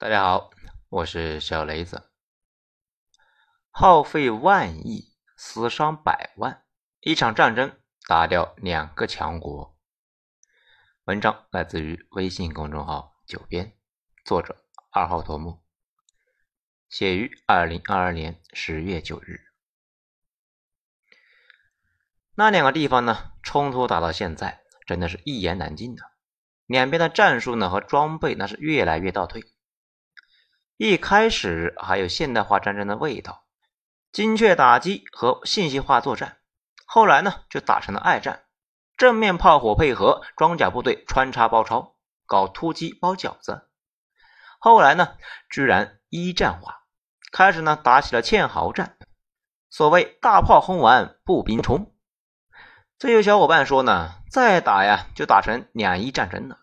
大家好，我是小雷子。耗费万亿，死伤百万，一场战争打掉两个强国。文章来自于微信公众号“九编”，作者二号头目，写于二零二二年十月九日。那两个地方呢，冲突打到现在，真的是一言难尽的。两边的战术呢和装备，那是越来越倒退。一开始还有现代化战争的味道，精确打击和信息化作战。后来呢，就打成了二战，正面炮火配合装甲部队穿插包抄，搞突击包饺子。后来呢，居然一战化，开始呢打起了堑壕战。所谓大炮轰完步兵冲。这有小伙伴说呢，再打呀就打成两伊战争了。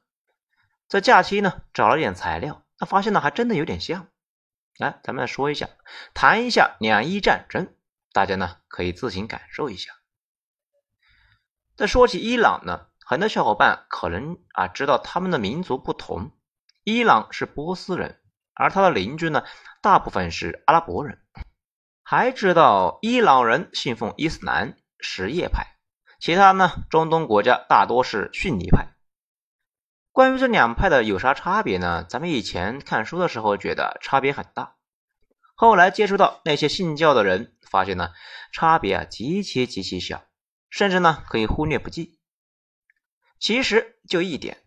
在假期呢找了点材料。那发现呢，还真的有点像。来，咱们来说一下，谈一下两伊战争，大家呢可以自行感受一下。在说起伊朗呢，很多小伙伴可能啊知道他们的民族不同，伊朗是波斯人，而他的邻居呢大部分是阿拉伯人。还知道伊朗人信奉伊斯兰什叶派，其他呢中东国家大多是逊尼派。关于这两派的有啥差别呢？咱们以前看书的时候觉得差别很大，后来接触到那些信教的人，发现呢差别啊极其极其小，甚至呢可以忽略不计。其实就一点，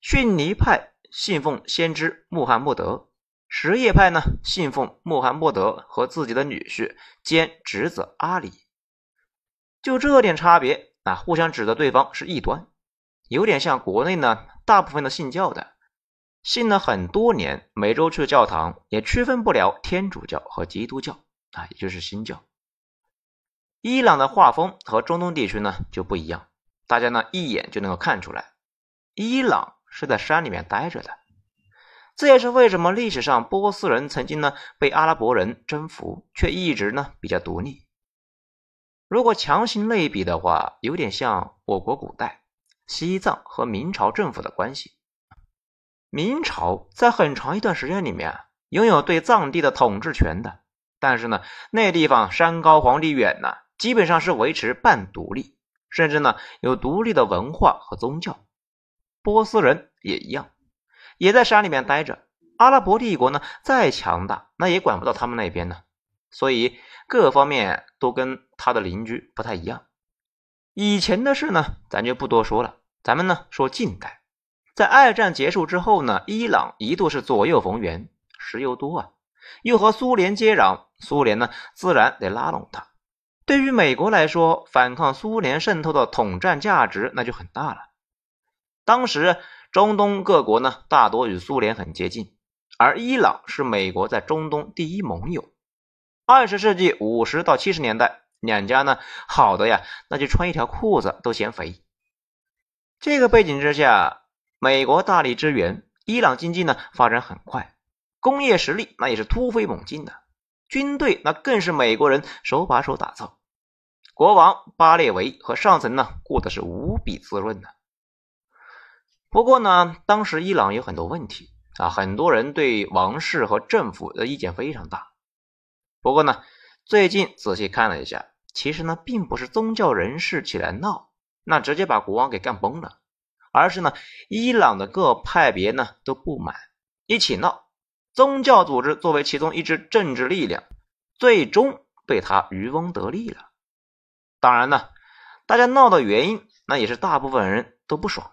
逊尼派信奉先知穆罕默德，什叶派呢信奉穆罕默德和自己的女婿兼侄子阿里，就这点差别啊，互相指责对方是异端，有点像国内呢。大部分的信教的，信了很多年，每周去教堂，也区分不了天主教和基督教啊，也就是新教。伊朗的画风和中东地区呢就不一样，大家呢一眼就能够看出来，伊朗是在山里面待着的，这也是为什么历史上波斯人曾经呢被阿拉伯人征服，却一直呢比较独立。如果强行类比的话，有点像我国古代。西藏和明朝政府的关系，明朝在很长一段时间里面啊拥有对藏地的统治权的，但是呢，那地方山高皇帝远呢，基本上是维持半独立，甚至呢有独立的文化和宗教。波斯人也一样，也在山里面待着。阿拉伯帝国呢再强大，那也管不到他们那边呢，所以各方面都跟他的邻居不太一样。以前的事呢，咱就不多说了。咱们呢说近代，在二战结束之后呢，伊朗一度是左右逢源，石油多啊，又和苏联接壤，苏联呢自然得拉拢它。对于美国来说，反抗苏联渗透的统战价值那就很大了。当时中东各国呢大多与苏联很接近，而伊朗是美国在中东第一盟友。二十世纪五十到七十年代。两家呢，好的呀，那就穿一条裤子都嫌肥。这个背景之下，美国大力支援，伊朗经济呢发展很快，工业实力那也是突飞猛进的，军队那更是美国人手把手打造。国王巴列维和上层呢过得是无比滋润的。不过呢，当时伊朗有很多问题啊，很多人对王室和政府的意见非常大。不过呢，最近仔细看了一下。其实呢，并不是宗教人士起来闹，那直接把国王给干崩了，而是呢，伊朗的各派别呢都不满，一起闹，宗教组织作为其中一支政治力量，最终被他渔翁得利了。当然呢，大家闹的原因，那也是大部分人都不爽。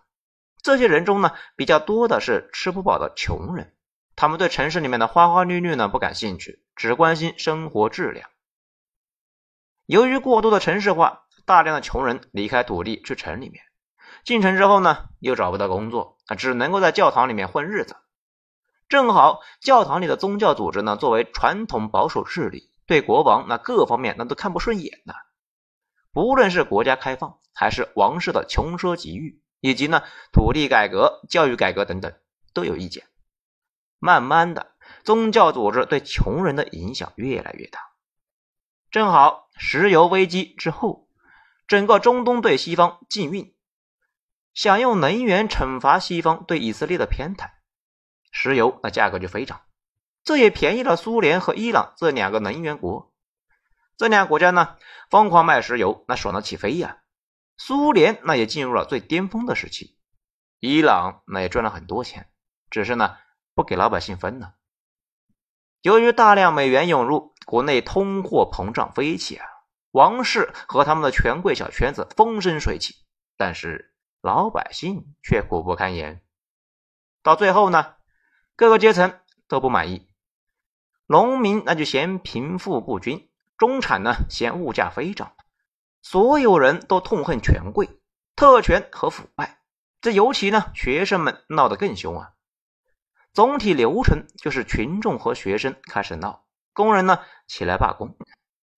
这些人中呢，比较多的是吃不饱的穷人，他们对城市里面的花花绿绿呢不感兴趣，只关心生活质量。由于过度的城市化，大量的穷人离开土地去城里面，进城之后呢，又找不到工作，啊，只能够在教堂里面混日子。正好教堂里的宗教组织呢，作为传统保守势力，对国王那各方面那都看不顺眼的。不论是国家开放，还是王室的穷奢极欲，以及呢土地改革、教育改革等等，都有意见。慢慢的，宗教组织对穷人的影响越来越大。正好石油危机之后，整个中东对西方禁运，想用能源惩罚西方对以色列的偏袒。石油那价格就飞涨，这也便宜了苏联和伊朗这两个能源国。这两个国家呢，疯狂卖石油，那爽到起飞呀！苏联那也进入了最巅峰的时期，伊朗那也赚了很多钱，只是呢不给老百姓分呢。由于大量美元涌入，国内通货膨胀飞起啊，王室和他们的权贵小圈子风生水起，但是老百姓却苦不堪言。到最后呢，各个阶层都不满意，农民那就嫌贫富不均，中产呢嫌物价飞涨。所有人都痛恨权贵、特权和腐败，这尤其呢，学生们闹得更凶啊。总体流程就是群众和学生开始闹，工人呢起来罢工，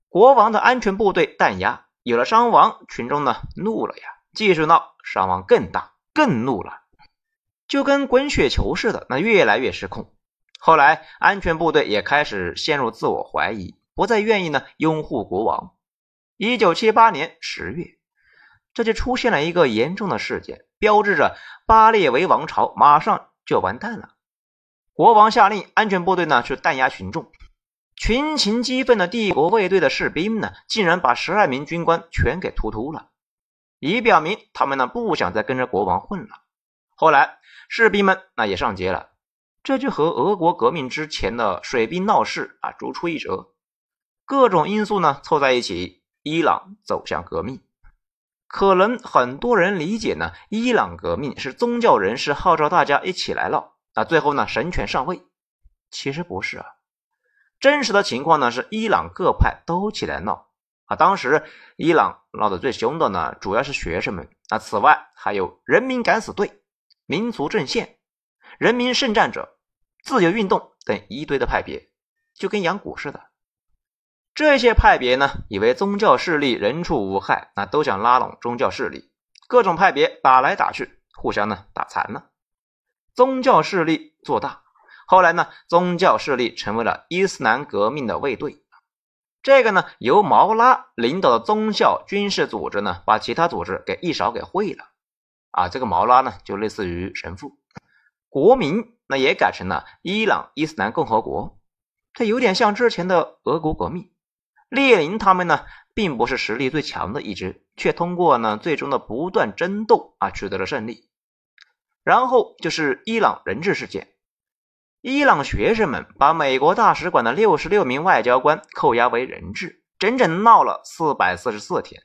国王的安全部队弹压，有了伤亡，群众呢怒了呀，继续闹，伤亡更大，更怒了，就跟滚雪球似的，那越来越失控。后来，安全部队也开始陷入自我怀疑，不再愿意呢拥护国王。一九七八年十月，这就出现了一个严重的事件，标志着巴列维王朝马上就完蛋了。国王下令安全部队呢去弹压群众，群情激愤的帝国卫队的士兵呢，竟然把十二名军官全给突突了，以表明他们呢不想再跟着国王混了。后来士兵们那也上街了，这就和俄国革命之前的水兵闹事啊如出一辙，各种因素呢凑在一起。伊朗走向革命，可能很多人理解呢，伊朗革命是宗教人士号召大家一起来闹，啊，最后呢神权上位。其实不是啊，真实的情况呢是伊朗各派都起来闹啊。当时伊朗闹得最凶的呢，主要是学生们啊，此外还有人民敢死队、民族阵线、人民圣战者、自由运动等一堆的派别，就跟养蛊似的。这些派别呢，以为宗教势力人畜无害，那都想拉拢宗教势力，各种派别打来打去，互相呢打残了，宗教势力做大。后来呢，宗教势力成为了伊斯兰革命的卫队。这个呢，由毛拉领导的宗教军事组织呢，把其他组织给一勺给烩了。啊，这个毛拉呢，就类似于神父。国名那也改成了伊朗伊斯兰共和国，这有点像之前的俄国革命。列宁他们呢，并不是实力最强的一支，却通过呢最终的不断争斗啊，取得了胜利。然后就是伊朗人质事件，伊朗学生们把美国大使馆的六十六名外交官扣押为人质，整整闹了四百四十四天。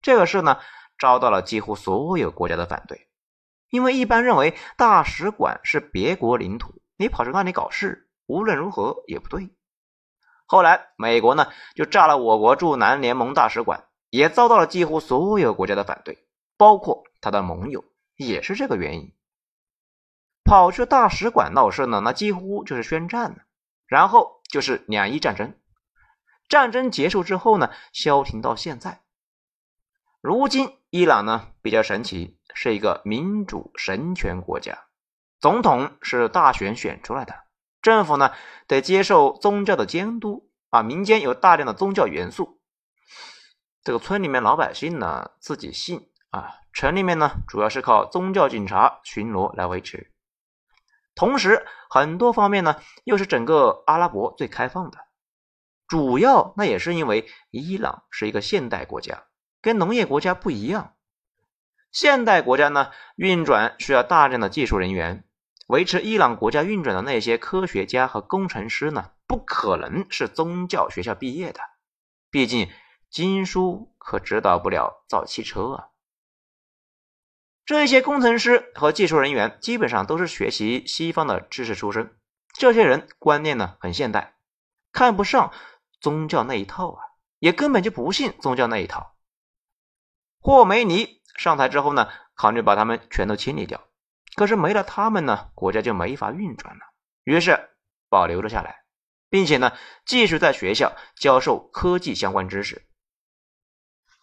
这个事呢，遭到了几乎所有国家的反对，因为一般认为大使馆是别国领土，你跑去那里搞事，无论如何也不对。后来，美国呢就炸了我国驻南联盟大使馆，也遭到了几乎所有国家的反对，包括他的盟友，也是这个原因。跑去大使馆闹事呢，那几乎就是宣战了。然后就是两伊战争，战争结束之后呢，消停到现在。如今伊朗呢比较神奇，是一个民主神权国家，总统是大选选出来的。政府呢得接受宗教的监督啊，民间有大量的宗教元素。这个村里面老百姓呢自己信啊，城里面呢主要是靠宗教警察巡逻来维持。同时，很多方面呢又是整个阿拉伯最开放的。主要那也是因为伊朗是一个现代国家，跟农业国家不一样。现代国家呢运转需要大量的技术人员。维持伊朗国家运转的那些科学家和工程师呢，不可能是宗教学校毕业的，毕竟经书可指导不了造汽车啊。这些工程师和技术人员基本上都是学习西方的知识出身，这些人观念呢很现代，看不上宗教那一套啊，也根本就不信宗教那一套。霍梅尼上台之后呢，考虑把他们全都清理掉。可是没了他们呢，国家就没法运转了。于是保留了下来，并且呢，继续在学校教授科技相关知识。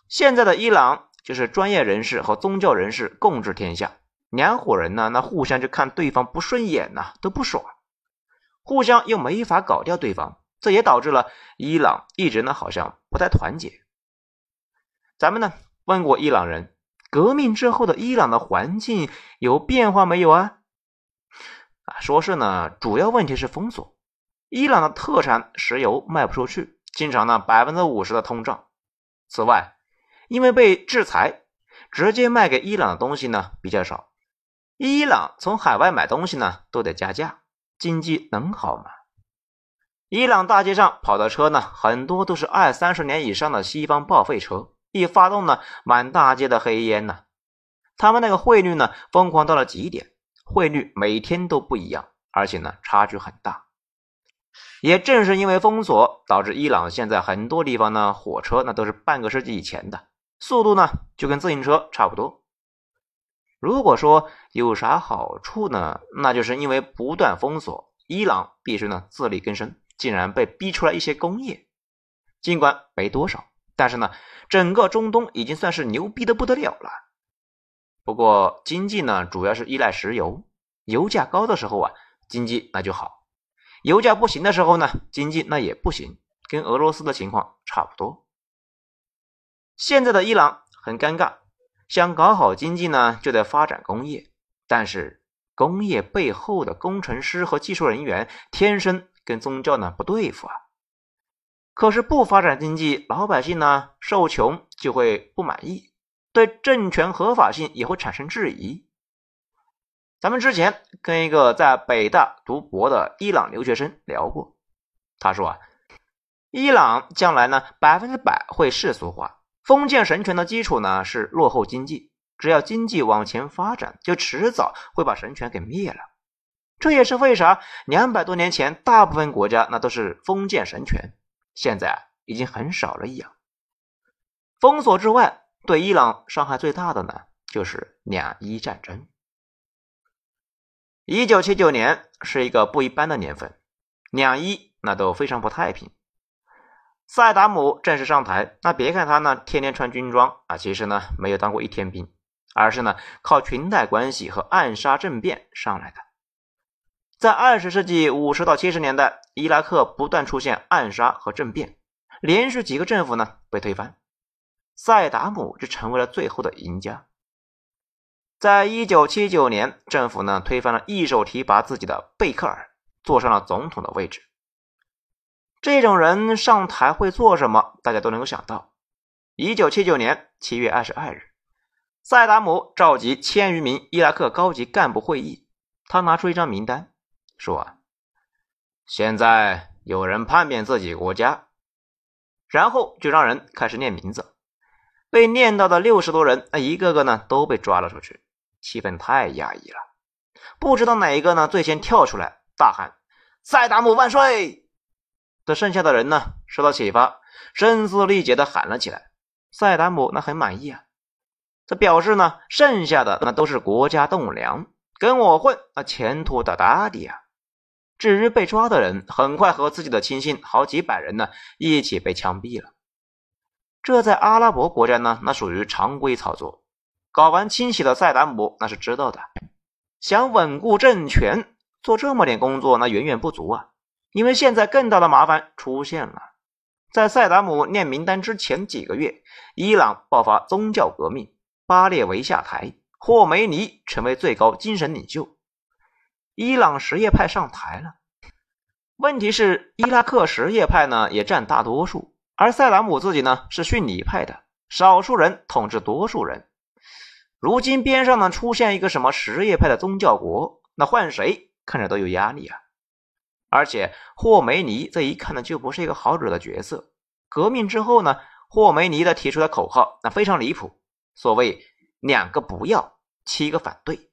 现在的伊朗就是专业人士和宗教人士共治天下，两伙人呢，那互相就看对方不顺眼呐，都不爽，互相又没法搞掉对方，这也导致了伊朗一直呢好像不太团结。咱们呢问过伊朗人。革命之后的伊朗的环境有变化没有啊？啊，说是呢，主要问题是封锁，伊朗的特产石油卖不出去，经常呢百分之五十的通胀。此外，因为被制裁，直接卖给伊朗的东西呢比较少，伊朗从海外买东西呢都得加价，经济能好吗？伊朗大街上跑的车呢，很多都是二三十年以上的西方报废车，一发动呢，满大街的黑烟呢。他们那个汇率呢，疯狂到了极点。汇率每天都不一样，而且呢差距很大。也正是因为封锁，导致伊朗现在很多地方呢火车那都是半个世纪以前的速度呢，就跟自行车差不多。如果说有啥好处呢，那就是因为不断封锁，伊朗必须呢自力更生，竟然被逼出来一些工业。尽管没多少，但是呢，整个中东已经算是牛逼的不得了了。不过经济呢，主要是依赖石油，油价高的时候啊，经济那就好；油价不行的时候呢，经济那也不行，跟俄罗斯的情况差不多。现在的伊朗很尴尬，想搞好经济呢，就得发展工业，但是工业背后的工程师和技术人员天生跟宗教呢不对付啊。可是不发展经济，老百姓呢受穷就会不满意。对政权合法性也会产生质疑。咱们之前跟一个在北大读博的伊朗留学生聊过，他说啊，伊朗将来呢百分之百会世俗化，封建神权的基础呢是落后经济，只要经济往前发展，就迟早会把神权给灭了。这也是为啥两百多年前大部分国家那都是封建神权，现在已经很少了一样。封锁之外。对伊朗伤害最大的呢，就是两伊战争。一九七九年是一个不一般的年份，两伊那都非常不太平。萨达姆正式上台，那别看他呢天天穿军装啊，其实呢没有当过一天兵，而是呢靠裙带关系和暗杀政变上来的。在二十世纪五十到七十年代，伊拉克不断出现暗杀和政变，连续几个政府呢被推翻。萨达姆就成为了最后的赢家。在一九七九年，政府呢推翻了一手提拔自己的贝克尔，坐上了总统的位置。这种人上台会做什么？大家都能够想到。一九七九年七月二十二日，萨达姆召集千余名伊拉克高级干部会议，他拿出一张名单，说：“啊，现在有人叛变自己国家。”然后就让人开始念名字。被念到的六十多人，那一个个呢都被抓了出去，气氛太压抑了。不知道哪一个呢最先跳出来大喊“塞达姆万岁”的，剩下的人呢受到启发，声嘶力竭的喊了起来。塞达姆那很满意啊，这表示呢剩下的那都是国家栋梁，跟我混那前途大大的呀。至于被抓的人，很快和自己的亲信好几百人呢一起被枪毙了。这在阿拉伯国家呢，那属于常规操作。搞完清洗的塞达姆那是知道的，想稳固政权，做这么点工作那远远不足啊。因为现在更大的麻烦出现了，在塞达姆念名单之前几个月，伊朗爆发宗教革命，巴列维下台，霍梅尼成为最高精神领袖，伊朗什叶派上台了。问题是，伊拉克什叶派呢也占大多数。而塞达姆自己呢是逊尼派的，少数人统治多数人。如今边上呢出现一个什么什叶派的宗教国，那换谁看着都有压力啊！而且霍梅尼这一看呢就不是一个好惹的角色。革命之后呢，霍梅尼的提出的口号那非常离谱，所谓两个不要，七个反对，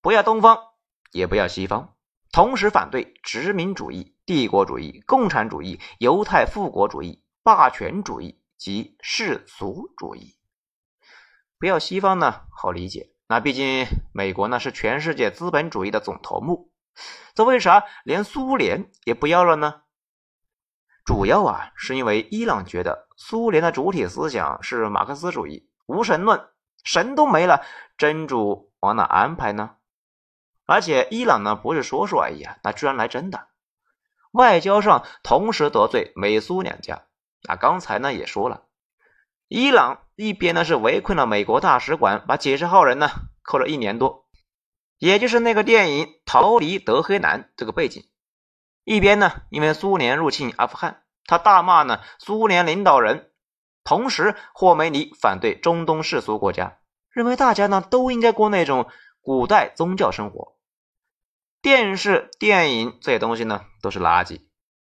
不要东方，也不要西方。同时反对殖民主义、帝国主义、共产主义、犹太复国主义、霸权主义及世俗主义。不要西方呢，好理解，那毕竟美国呢是全世界资本主义的总头目，这为啥连苏联也不要了呢？主要啊，是因为伊朗觉得苏联的主体思想是马克思主义、无神论，神都没了，真主往哪安排呢？而且伊朗呢不是说说而已啊，那居然来真的，外交上同时得罪美苏两家。啊，刚才呢也说了，伊朗一边呢是围困了美国大使馆，把几十号人呢扣了一年多，也就是那个电影《逃离德黑兰》这个背景。一边呢，因为苏联入侵阿富汗，他大骂呢苏联领导人；同时，霍梅尼反对中东世俗国家，认为大家呢都应该过那种古代宗教生活。电视、电影这些东西呢都是垃圾。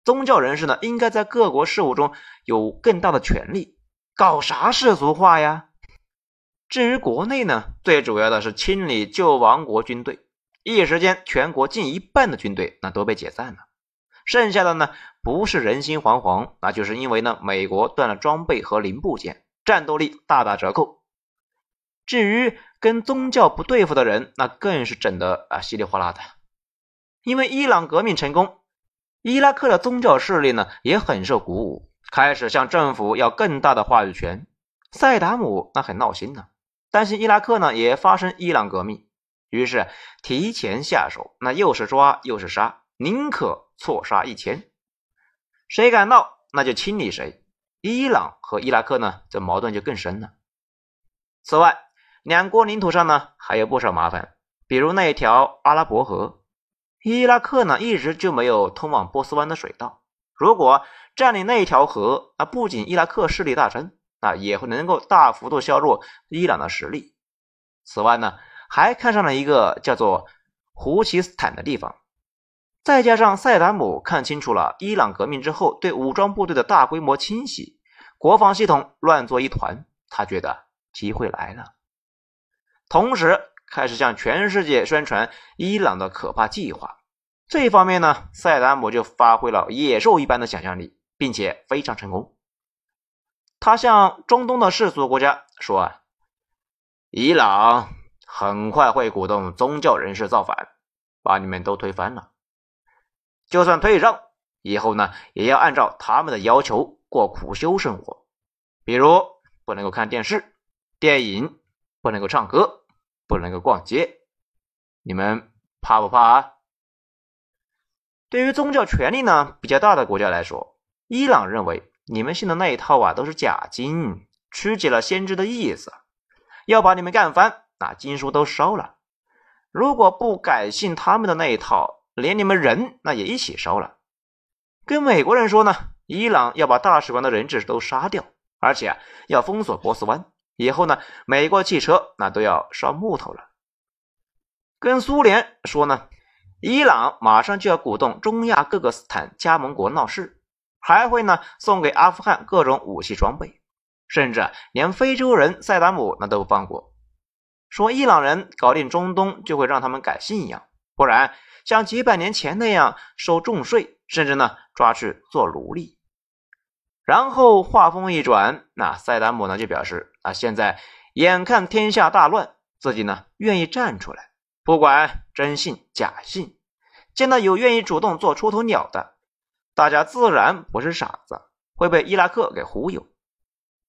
宗教人士呢应该在各国事务中有更大的权利，搞啥世俗化呀？至于国内呢，最主要的是清理旧王国军队，一时间全国近一半的军队那都被解散了，剩下的呢不是人心惶惶，那就是因为呢美国断了装备和零部件，战斗力大打折扣。至于跟宗教不对付的人，那更是整的啊稀里哗啦的。因为伊朗革命成功，伊拉克的宗教势力呢也很受鼓舞，开始向政府要更大的话语权。塞达姆那很闹心呢。担心伊拉克呢也发生伊朗革命，于是提前下手，那又是抓又是杀，宁可错杀一千，谁敢闹那就清理谁。伊朗和伊拉克呢这矛盾就更深了。此外，两国领土上呢还有不少麻烦，比如那一条阿拉伯河，伊拉克呢一直就没有通往波斯湾的水道，如果占领那条河，那不仅伊拉克势力大增。那也会能够大幅度削弱伊朗的实力。此外呢，还看上了一个叫做胡奇斯坦的地方。再加上塞达姆看清楚了伊朗革命之后对武装部队的大规模清洗，国防系统乱作一团，他觉得机会来了，同时开始向全世界宣传伊朗的可怕计划。这方面呢，塞达姆就发挥了野兽一般的想象力，并且非常成功。他向中东的世俗国家说：“啊，伊朗很快会鼓动宗教人士造反，把你们都推翻了。就算退让，以后呢，也要按照他们的要求过苦修生活，比如不能够看电视、电影，不能够唱歌，不能够逛街。你们怕不怕啊？”对于宗教权力呢比较大的国家来说，伊朗认为。你们信的那一套啊，都是假经，曲解了先知的意思，要把你们干翻，那经书都烧了。如果不改信他们的那一套，连你们人那也一起烧了。跟美国人说呢，伊朗要把大使馆的人质都杀掉，而且要封锁波斯湾，以后呢，美国汽车那都要烧木头了。跟苏联说呢，伊朗马上就要鼓动中亚各个斯坦加盟国闹事。还会呢送给阿富汗各种武器装备，甚至连非洲人塞达姆那都不放过，说伊朗人搞定中东就会让他们改信仰，不然像几百年前那样收重税，甚至呢抓去做奴隶。然后话锋一转，那塞达姆呢就表示啊，现在眼看天下大乱，自己呢愿意站出来，不管真信假信，见到有愿意主动做出头鸟的。大家自然不是傻子，会被伊拉克给忽悠。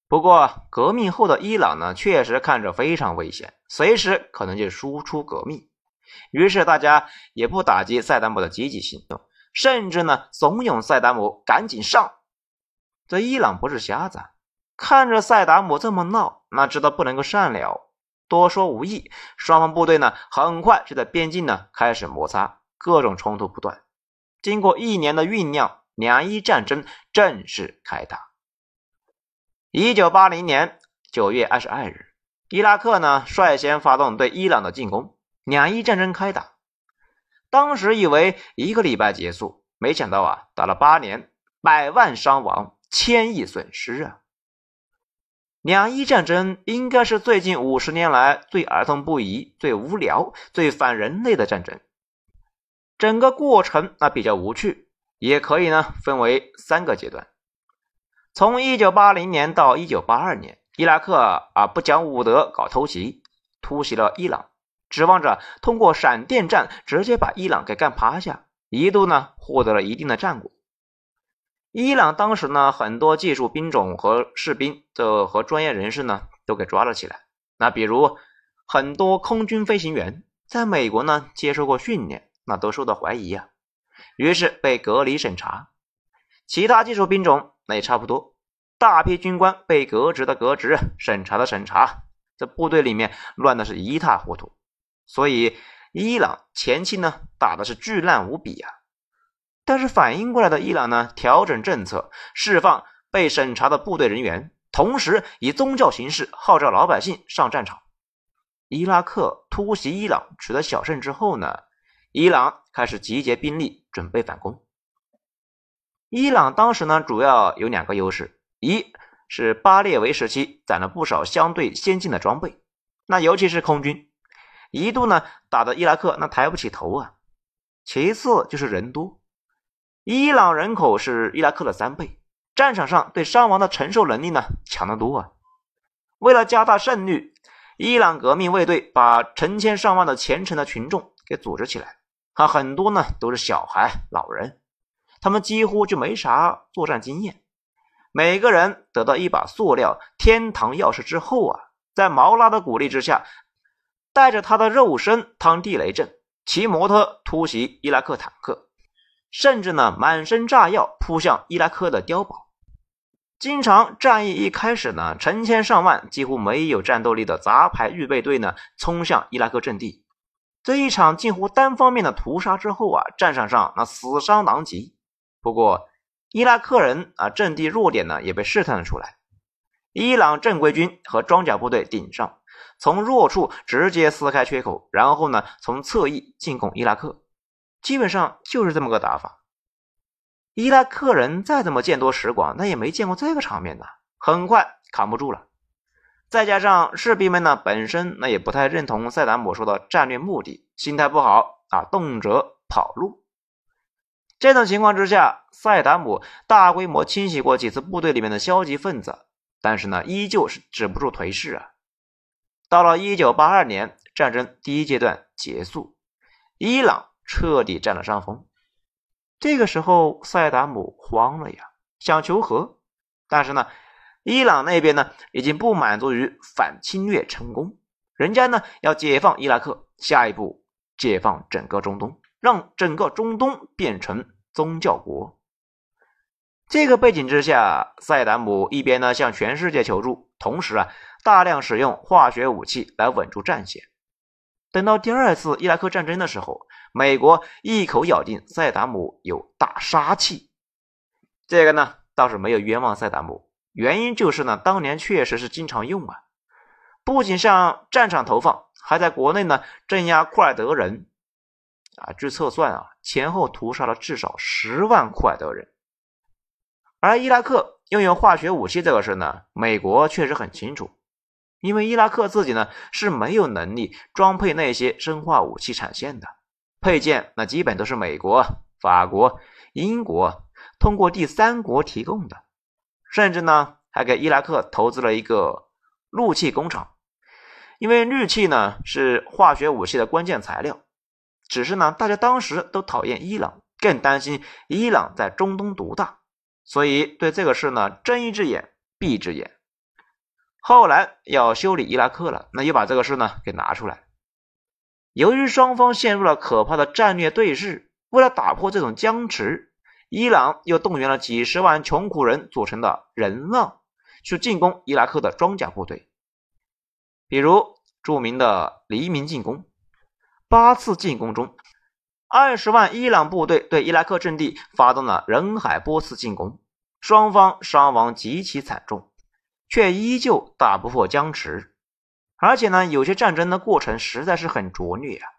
不过革命后的伊朗呢，确实看着非常危险，随时可能就输出革命。于是大家也不打击塞达姆的积极行动，甚至呢怂恿塞达姆赶紧上。这伊朗不是瞎子，看着塞达姆这么闹，那知道不能够善了，多说无益。双方部队呢，很快就在边境呢开始摩擦，各种冲突不断。经过一年的酝酿。两伊战争正式开打。一九八零年九月二十二日，伊拉克呢率先发动对伊朗的进攻，两伊战争开打。当时以为一个礼拜结束，没想到啊，打了八年，百万伤亡，千亿损失啊！两伊战争应该是最近五十年来最儿童不宜、最无聊、最反人类的战争。整个过程那比较无趣。也可以呢，分为三个阶段。从一九八零年到一九八二年，伊拉克啊不讲武德，搞偷袭，突袭了伊朗，指望着通过闪电战直接把伊朗给干趴下，一度呢获得了一定的战果。伊朗当时呢很多技术兵种和士兵的和专业人士呢都给抓了起来。那比如很多空军飞行员在美国呢接受过训练，那都受到怀疑呀。于是被隔离审查，其他技术兵种那也差不多，大批军官被革职的革职，审查的审查，这部队里面乱的是一塌糊涂。所以伊朗前期呢打的是巨烂无比啊。但是反应过来的伊朗呢，调整政策，释放被审查的部队人员，同时以宗教形式号召老百姓上战场。伊拉克突袭伊朗取得小胜之后呢，伊朗开始集结兵力准备反攻。伊朗当时呢，主要有两个优势：一是巴列维时期攒了不少相对先进的装备，那尤其是空军，一度呢打的伊拉克那抬不起头啊；其次就是人多，伊朗人口是伊拉克的三倍，战场上对伤亡的承受能力呢强得多啊。为了加大胜率，伊朗革命卫队把成千上万的虔诚的群众给组织起来，啊，很多呢都是小孩、老人。他们几乎就没啥作战经验，每个人得到一把塑料天堂钥匙之后啊，在毛拉的鼓励之下，带着他的肉身趟地雷阵，骑摩托突袭伊拉克坦克，甚至呢满身炸药扑向伊拉克的碉堡。经常战役一开始呢，成千上万几乎没有战斗力的杂牌预备队呢，冲向伊拉克阵地。这一场近乎单方面的屠杀之后啊，战场上那死伤狼藉。不过，伊拉克人啊，阵地弱点呢也被试探了出来。伊朗正规军和装甲部队顶上，从弱处直接撕开缺口，然后呢从侧翼进攻伊拉克，基本上就是这么个打法。伊拉克人再怎么见多识广，那也没见过这个场面呢，很快扛不住了。再加上士兵们呢本身那也不太认同塞达姆说的战略目的，心态不好啊，动辄跑路。这种情况之下，塞达姆大规模清洗过几次部队里面的消极分子，但是呢，依旧是止不住颓势啊。到了一九八二年，战争第一阶段结束，伊朗彻底占了上风。这个时候，塞达姆慌了呀，想求和，但是呢，伊朗那边呢已经不满足于反侵略成功，人家呢要解放伊拉克，下一步解放整个中东。让整个中东变成宗教国。这个背景之下，塞达姆一边呢向全世界求助，同时啊大量使用化学武器来稳住战线。等到第二次伊拉克战争的时候，美国一口咬定塞达姆有大杀器。这个呢倒是没有冤枉塞达姆，原因就是呢当年确实是经常用啊，不仅向战场投放，还在国内呢镇压库尔德人。啊，据测算啊，前后屠杀了至少十万库尔德人。而伊拉克拥有化学武器这个事呢，美国确实很清楚，因为伊拉克自己呢是没有能力装配那些生化武器产线的，配件那基本都是美国、法国、英国通过第三国提供的，甚至呢还给伊拉克投资了一个氯气工厂，因为氯气呢是化学武器的关键材料。只是呢，大家当时都讨厌伊朗，更担心伊朗在中东独大，所以对这个事呢睁一只眼闭一只眼。后来要修理伊拉克了，那又把这个事呢给拿出来。由于双方陷入了可怕的战略对峙，为了打破这种僵持，伊朗又动员了几十万穷苦人组成的人浪去进攻伊拉克的装甲部队，比如著名的黎明进攻。八次进攻中，二十万伊朗部队对伊拉克阵地发动了人海波次进攻，双方伤亡极其惨重，却依旧打不破僵持。而且呢，有些战争的过程实在是很拙劣啊。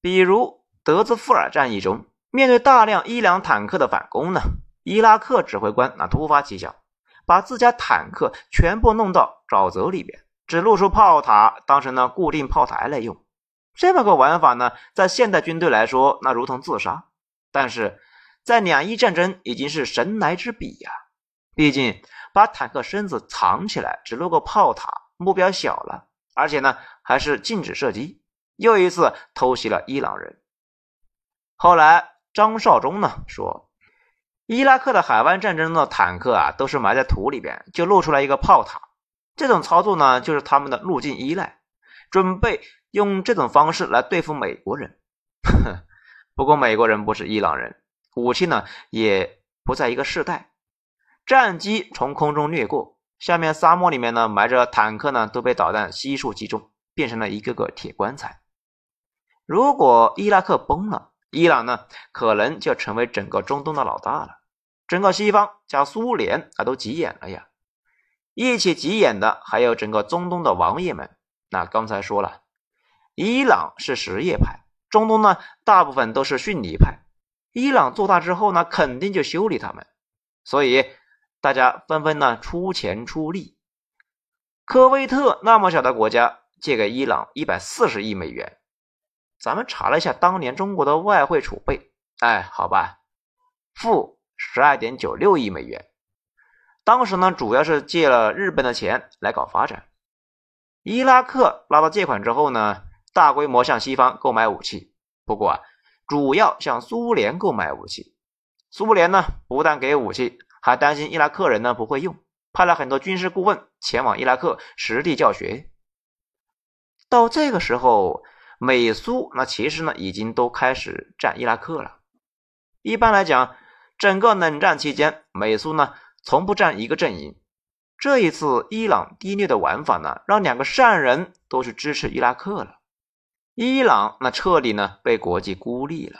比如德兹富尔战役中，面对大量伊朗坦克的反攻呢，伊拉克指挥官那突发奇想，把自家坦克全部弄到沼泽里边，只露出炮塔当成了固定炮台来用。这么个玩法呢，在现代军队来说，那如同自杀；但是在两伊战争已经是神来之笔呀。毕竟把坦克身子藏起来，只露个炮塔，目标小了，而且呢还是禁止射击，又一次偷袭了伊朗人。后来张绍忠呢说，伊拉克的海湾战争的坦克啊，都是埋在土里边，就露出来一个炮塔。这种操作呢，就是他们的路径依赖，准备。用这种方式来对付美国人，不过美国人不是伊朗人，武器呢也不在一个世代。战机从空中掠过，下面沙漠里面呢埋着坦克呢，都被导弹悉数击中，变成了一个个铁棺材。如果伊拉克崩了，伊朗呢可能就成为整个中东的老大了，整个西方加苏联啊都急眼了呀！一起急眼的还有整个中东的王爷们。那刚才说了，伊朗是什叶派，中东呢大部分都是逊尼派。伊朗做大之后呢，肯定就修理他们，所以大家纷纷呢出钱出力。科威特那么小的国家借给伊朗一百四十亿美元，咱们查了一下当年中国的外汇储备，哎，好吧，负十二点九六亿美元。当时呢，主要是借了日本的钱来搞发展。伊拉克拿到借款之后呢，大规模向西方购买武器，不过啊，主要向苏联购买武器。苏联呢，不但给武器，还担心伊拉克人呢不会用，派了很多军事顾问前往伊拉克实地教学。到这个时候，美苏那其实呢已经都开始占伊拉克了。一般来讲，整个冷战期间，美苏呢从不占一个阵营。这一次伊朗低劣的玩法呢，让两个善人都去支持伊拉克了。伊朗那彻底呢被国际孤立了。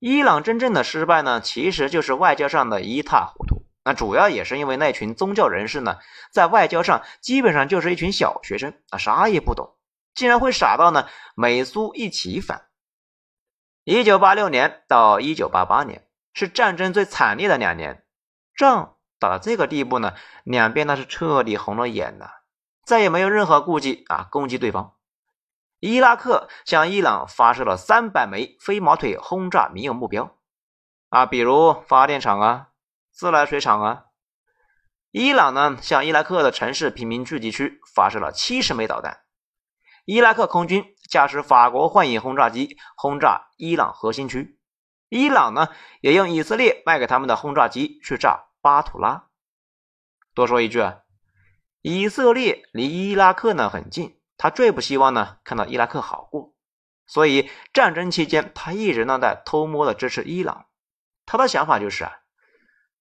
伊朗真正的失败呢，其实就是外交上的一塌糊涂。那主要也是因为那群宗教人士呢，在外交上基本上就是一群小学生啊，啥也不懂，竟然会傻到呢美苏一起反。一九八六年到一九八八年是战争最惨烈的两年，仗。打到这个地步呢，两边那是彻底红了眼了，再也没有任何顾忌啊，攻击对方。伊拉克向伊朗发射了三百枚飞毛腿轰炸民用目标啊，比如发电厂啊、自来水厂啊。伊朗呢，向伊拉克的城市平民聚集区发射了七十枚导弹。伊拉克空军驾驶法国幻影轰炸机轰炸伊朗核心区，伊朗呢，也用以色列卖给他们的轰炸机去炸。巴图拉，多说一句啊，以色列离伊拉克呢很近，他最不希望呢看到伊拉克好过，所以战争期间他一直呢在偷摸的支持伊朗。他的想法就是啊，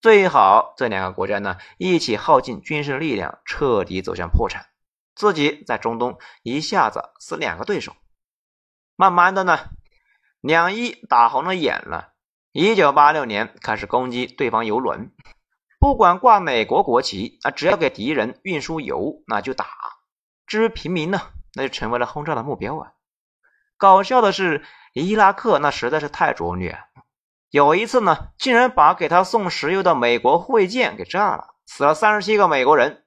最好这两个国家呢一起耗尽军事力量，彻底走向破产，自己在中东一下子死两个对手。慢慢的呢，两伊打红了眼了，一九八六年开始攻击对方游轮。不管挂美国国旗啊，只要给敌人运输油，那就打。至于平民呢，那就成为了轰炸的目标啊。搞笑的是，伊拉克那实在是太拙劣，有一次呢，竟然把给他送石油的美国会舰给炸了，死了三十七个美国人。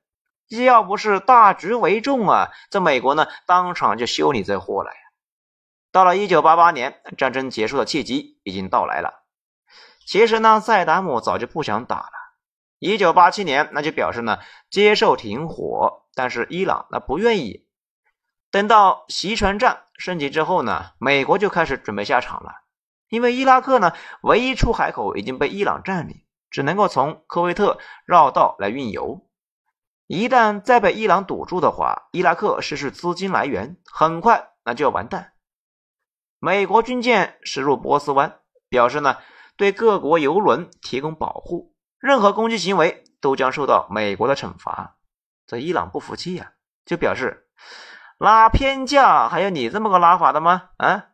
要不是大局为重啊，这美国呢，当场就修理这货了呀。到了一九八八年，战争结束的契机已经到来了。其实呢，萨达姆早就不想打了。一九八七年，那就表示呢接受停火，但是伊朗那不愿意。等到袭船战升级之后呢，美国就开始准备下场了。因为伊拉克呢唯一出海口已经被伊朗占领，只能够从科威特绕道来运油。一旦再被伊朗堵住的话，伊拉克失去资金来源，很快那就要完蛋。美国军舰驶入波斯湾，表示呢对各国油轮提供保护。任何攻击行为都将受到美国的惩罚。这伊朗不服气呀，就表示拉偏架，还有你这么个拉法的吗？啊！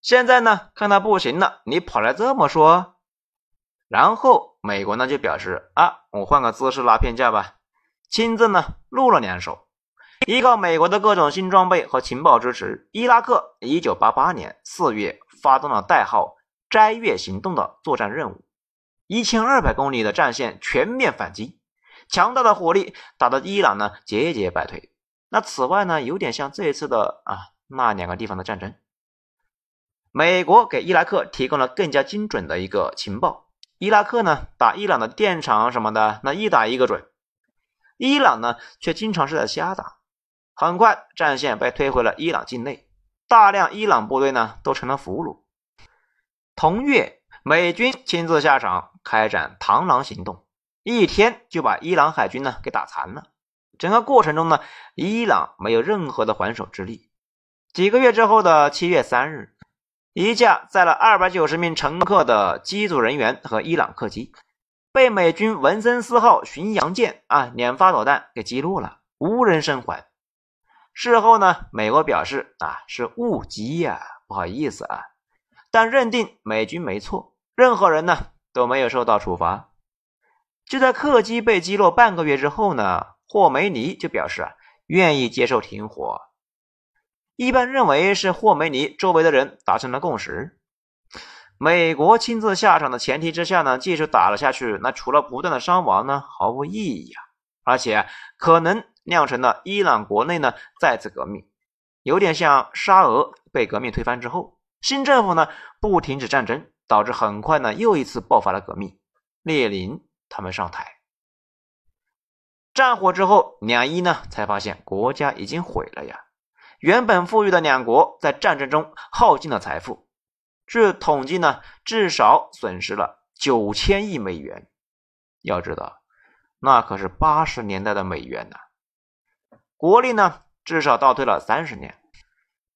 现在呢，看他不行了，你跑来这么说。然后美国呢就表示啊，我换个姿势拉偏架吧，亲自呢录了两手。依靠美国的各种新装备和情报支持，伊拉克一九八八年四月发动了代号“斋月行动”的作战任务。一千二百公里的战线全面反击，强大的火力打得伊朗呢节节败退。那此外呢，有点像这一次的啊那两个地方的战争。美国给伊拉克提供了更加精准的一个情报，伊拉克呢打伊朗的电厂什么的，那一打一个准。伊朗呢却经常是在瞎打。很快战线被推回了伊朗境内，大量伊朗部队呢都成了俘虏。同月。美军亲自下场开展螳螂行动，一天就把伊朗海军呢给打残了。整个过程中呢，伊朗没有任何的还手之力。几个月之后的七月三日，一架载了二百九十名乘客的机组人员和伊朗客机，被美军文森斯号巡洋舰啊两发导弹给击落了，无人生还。事后呢，美国表示啊是误击呀。不好意思啊，但认定美军没错，任何人呢都没有受到处罚。就在客机被击落半个月之后呢，霍梅尼就表示啊，愿意接受停火。一般认为是霍梅尼周围的人达成了共识。美国亲自下场的前提之下呢，继续打了下去，那除了不断的伤亡呢，毫无意义啊，而且可能酿成了伊朗国内呢再次革命，有点像沙俄被革命推翻之后，新政府呢不停止战争，导致很快呢又一次爆发了革命，列宁。他们上台，战火之后，两伊呢才发现国家已经毁了呀。原本富裕的两国在战争中耗尽了财富，据统计呢，至少损失了九千亿美元。要知道，那可是八十年代的美元呢。国力呢至少倒退了三十年，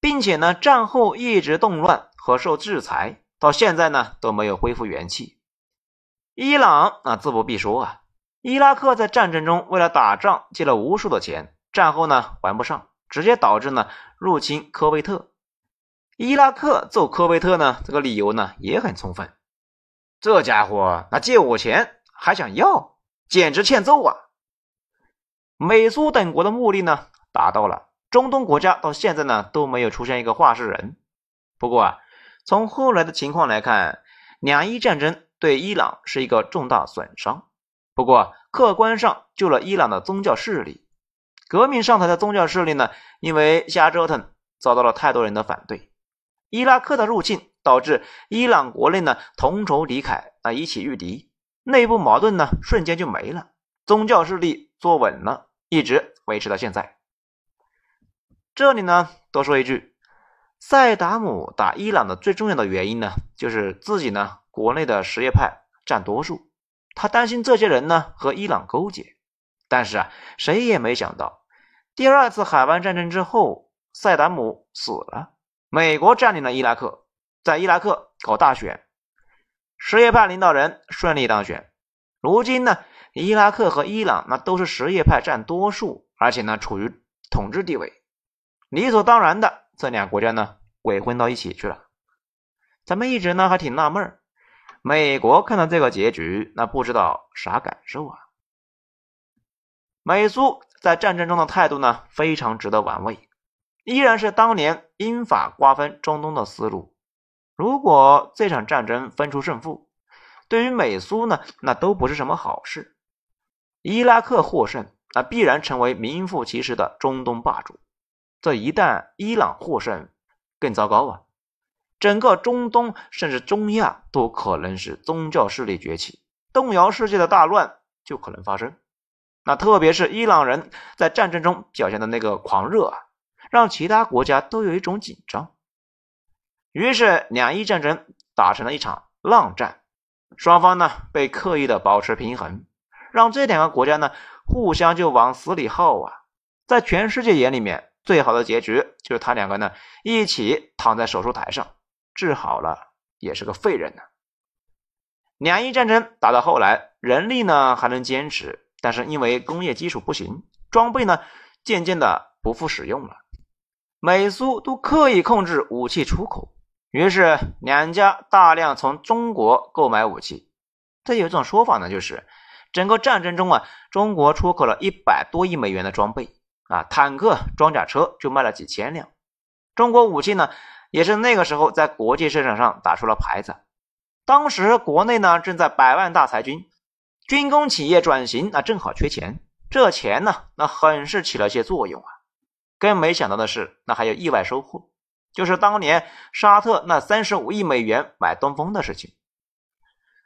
并且呢战后一直动乱和受制裁，到现在呢都没有恢复元气。伊朗那自不必说啊，伊拉克在战争中为了打仗借了无数的钱，战后呢还不上，直接导致呢入侵科威特。伊拉克揍科威特呢，这个理由呢也很充分。这家伙那借我钱还想要，简直欠揍啊！美苏等国的目的呢达到了，中东国家到现在呢都没有出现一个话事人。不过啊，从后来的情况来看，两伊战争。对伊朗是一个重大损伤，不过客观上救了伊朗的宗教势力。革命上台的宗教势力呢，因为瞎折腾，遭到了太多人的反对。伊拉克的入侵导致伊朗国内呢同仇敌忾，啊一起御敌，内部矛盾呢瞬间就没了，宗教势力坐稳了，一直维持到现在。这里呢多说一句，塞达姆打伊朗的最重要的原因呢，就是自己呢。国内的什叶派占多数，他担心这些人呢和伊朗勾结，但是啊，谁也没想到，第二次海湾战争之后，萨达姆死了，美国占领了伊拉克，在伊拉克搞大选，什叶派领导人顺利当选。如今呢，伊拉克和伊朗那都是什叶派占多数，而且呢处于统治地位，理所当然的，这两国家呢鬼混到一起去了。咱们一直呢还挺纳闷儿。美国看到这个结局，那不知道啥感受啊？美苏在战争中的态度呢，非常值得玩味，依然是当年英法瓜分中东的思路。如果这场战争分出胜负，对于美苏呢，那都不是什么好事。伊拉克获胜，那必然成为名副其实的中东霸主。这一旦伊朗获胜，更糟糕啊！整个中东甚至中亚都可能是宗教势力崛起，动摇世界的大乱就可能发生。那特别是伊朗人在战争中表现的那个狂热啊，让其他国家都有一种紧张。于是两伊战争打成了一场浪战，双方呢被刻意的保持平衡，让这两个国家呢互相就往死里耗啊。在全世界眼里面，最好的结局就是他两个呢一起躺在手术台上。治好了也是个废人呢。两伊战争打到后来，人力呢还能坚持，但是因为工业基础不行，装备呢渐渐的不复使用了。美苏都刻意控制武器出口，于是两家大量从中国购买武器。这有一种说法呢，就是整个战争中啊，中国出口了一百多亿美元的装备啊，坦克、装甲车就卖了几千辆。中国武器呢？也是那个时候，在国际市场上打出了牌子。当时国内呢正在百万大裁军，军工企业转型那正好缺钱，这钱呢那很是起了些作用啊。更没想到的是，那还有意外收获，就是当年沙特那三十五亿美元买东风的事情。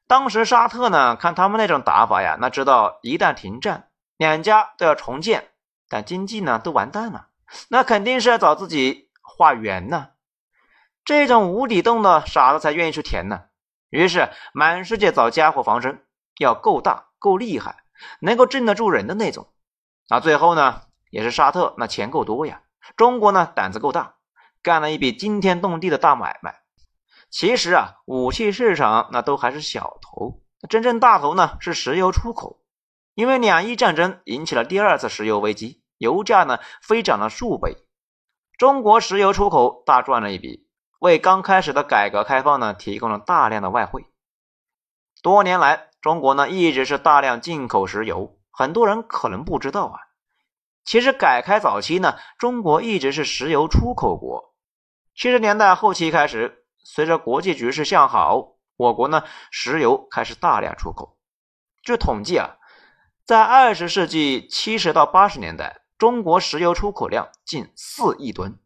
当时沙特呢看他们那种打法呀，那知道一旦停战，两家都要重建，但经济呢都完蛋了，那肯定是要找自己化缘呢。这种无底洞的傻子才愿意去填呢。于是满世界找家伙防身，要够大、够厉害，能够镇得住人的那种。那最后呢，也是沙特那钱够多呀，中国呢胆子够大，干了一笔惊天动地的大买卖。其实啊，武器市场那都还是小头，真正大头呢是石油出口。因为两伊战争引起了第二次石油危机，油价呢飞涨了数倍，中国石油出口大赚了一笔。为刚开始的改革开放呢提供了大量的外汇。多年来，中国呢一直是大量进口石油，很多人可能不知道啊。其实改开早期呢，中国一直是石油出口国。七十年代后期开始，随着国际局势向好，我国呢石油开始大量出口。据统计啊，在二十世纪七十到八十年代，中国石油出口量近四亿吨，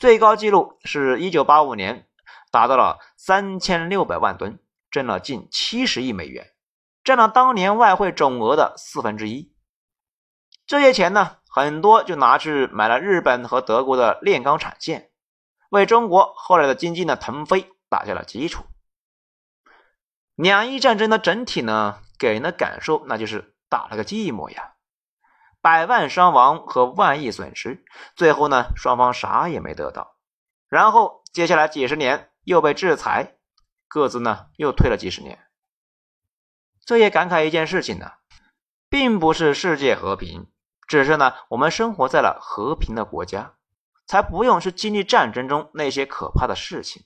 最高纪录是一九八五年达到了三千六百万吨，挣了近七十亿美元，占了当年外汇总额的四分之一。这些钱呢，很多就拿去买了日本和德国的炼钢产线，为中国后来的经济呢腾飞打下了基础。两伊战争的整体呢，给人的感受那就是打了个寂寞呀，百万伤亡和万亿损失，最后呢，双方啥也没得到。然后接下来几十年又被制裁，各自呢又退了几十年。这也感慨一件事情呢，并不是世界和平。只是呢，我们生活在了和平的国家，才不用去经历战争中那些可怕的事情。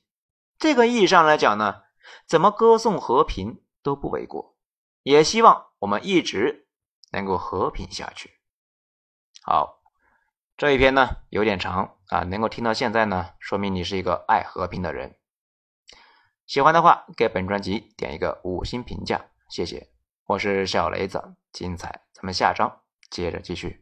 这个意义上来讲呢，怎么歌颂和平都不为过。也希望我们一直能够和平下去。好，这一篇呢有点长啊，能够听到现在呢，说明你是一个爱和平的人。喜欢的话，给本专辑点一个五星评价，谢谢。我是小雷子，精彩，咱们下章。接着继续。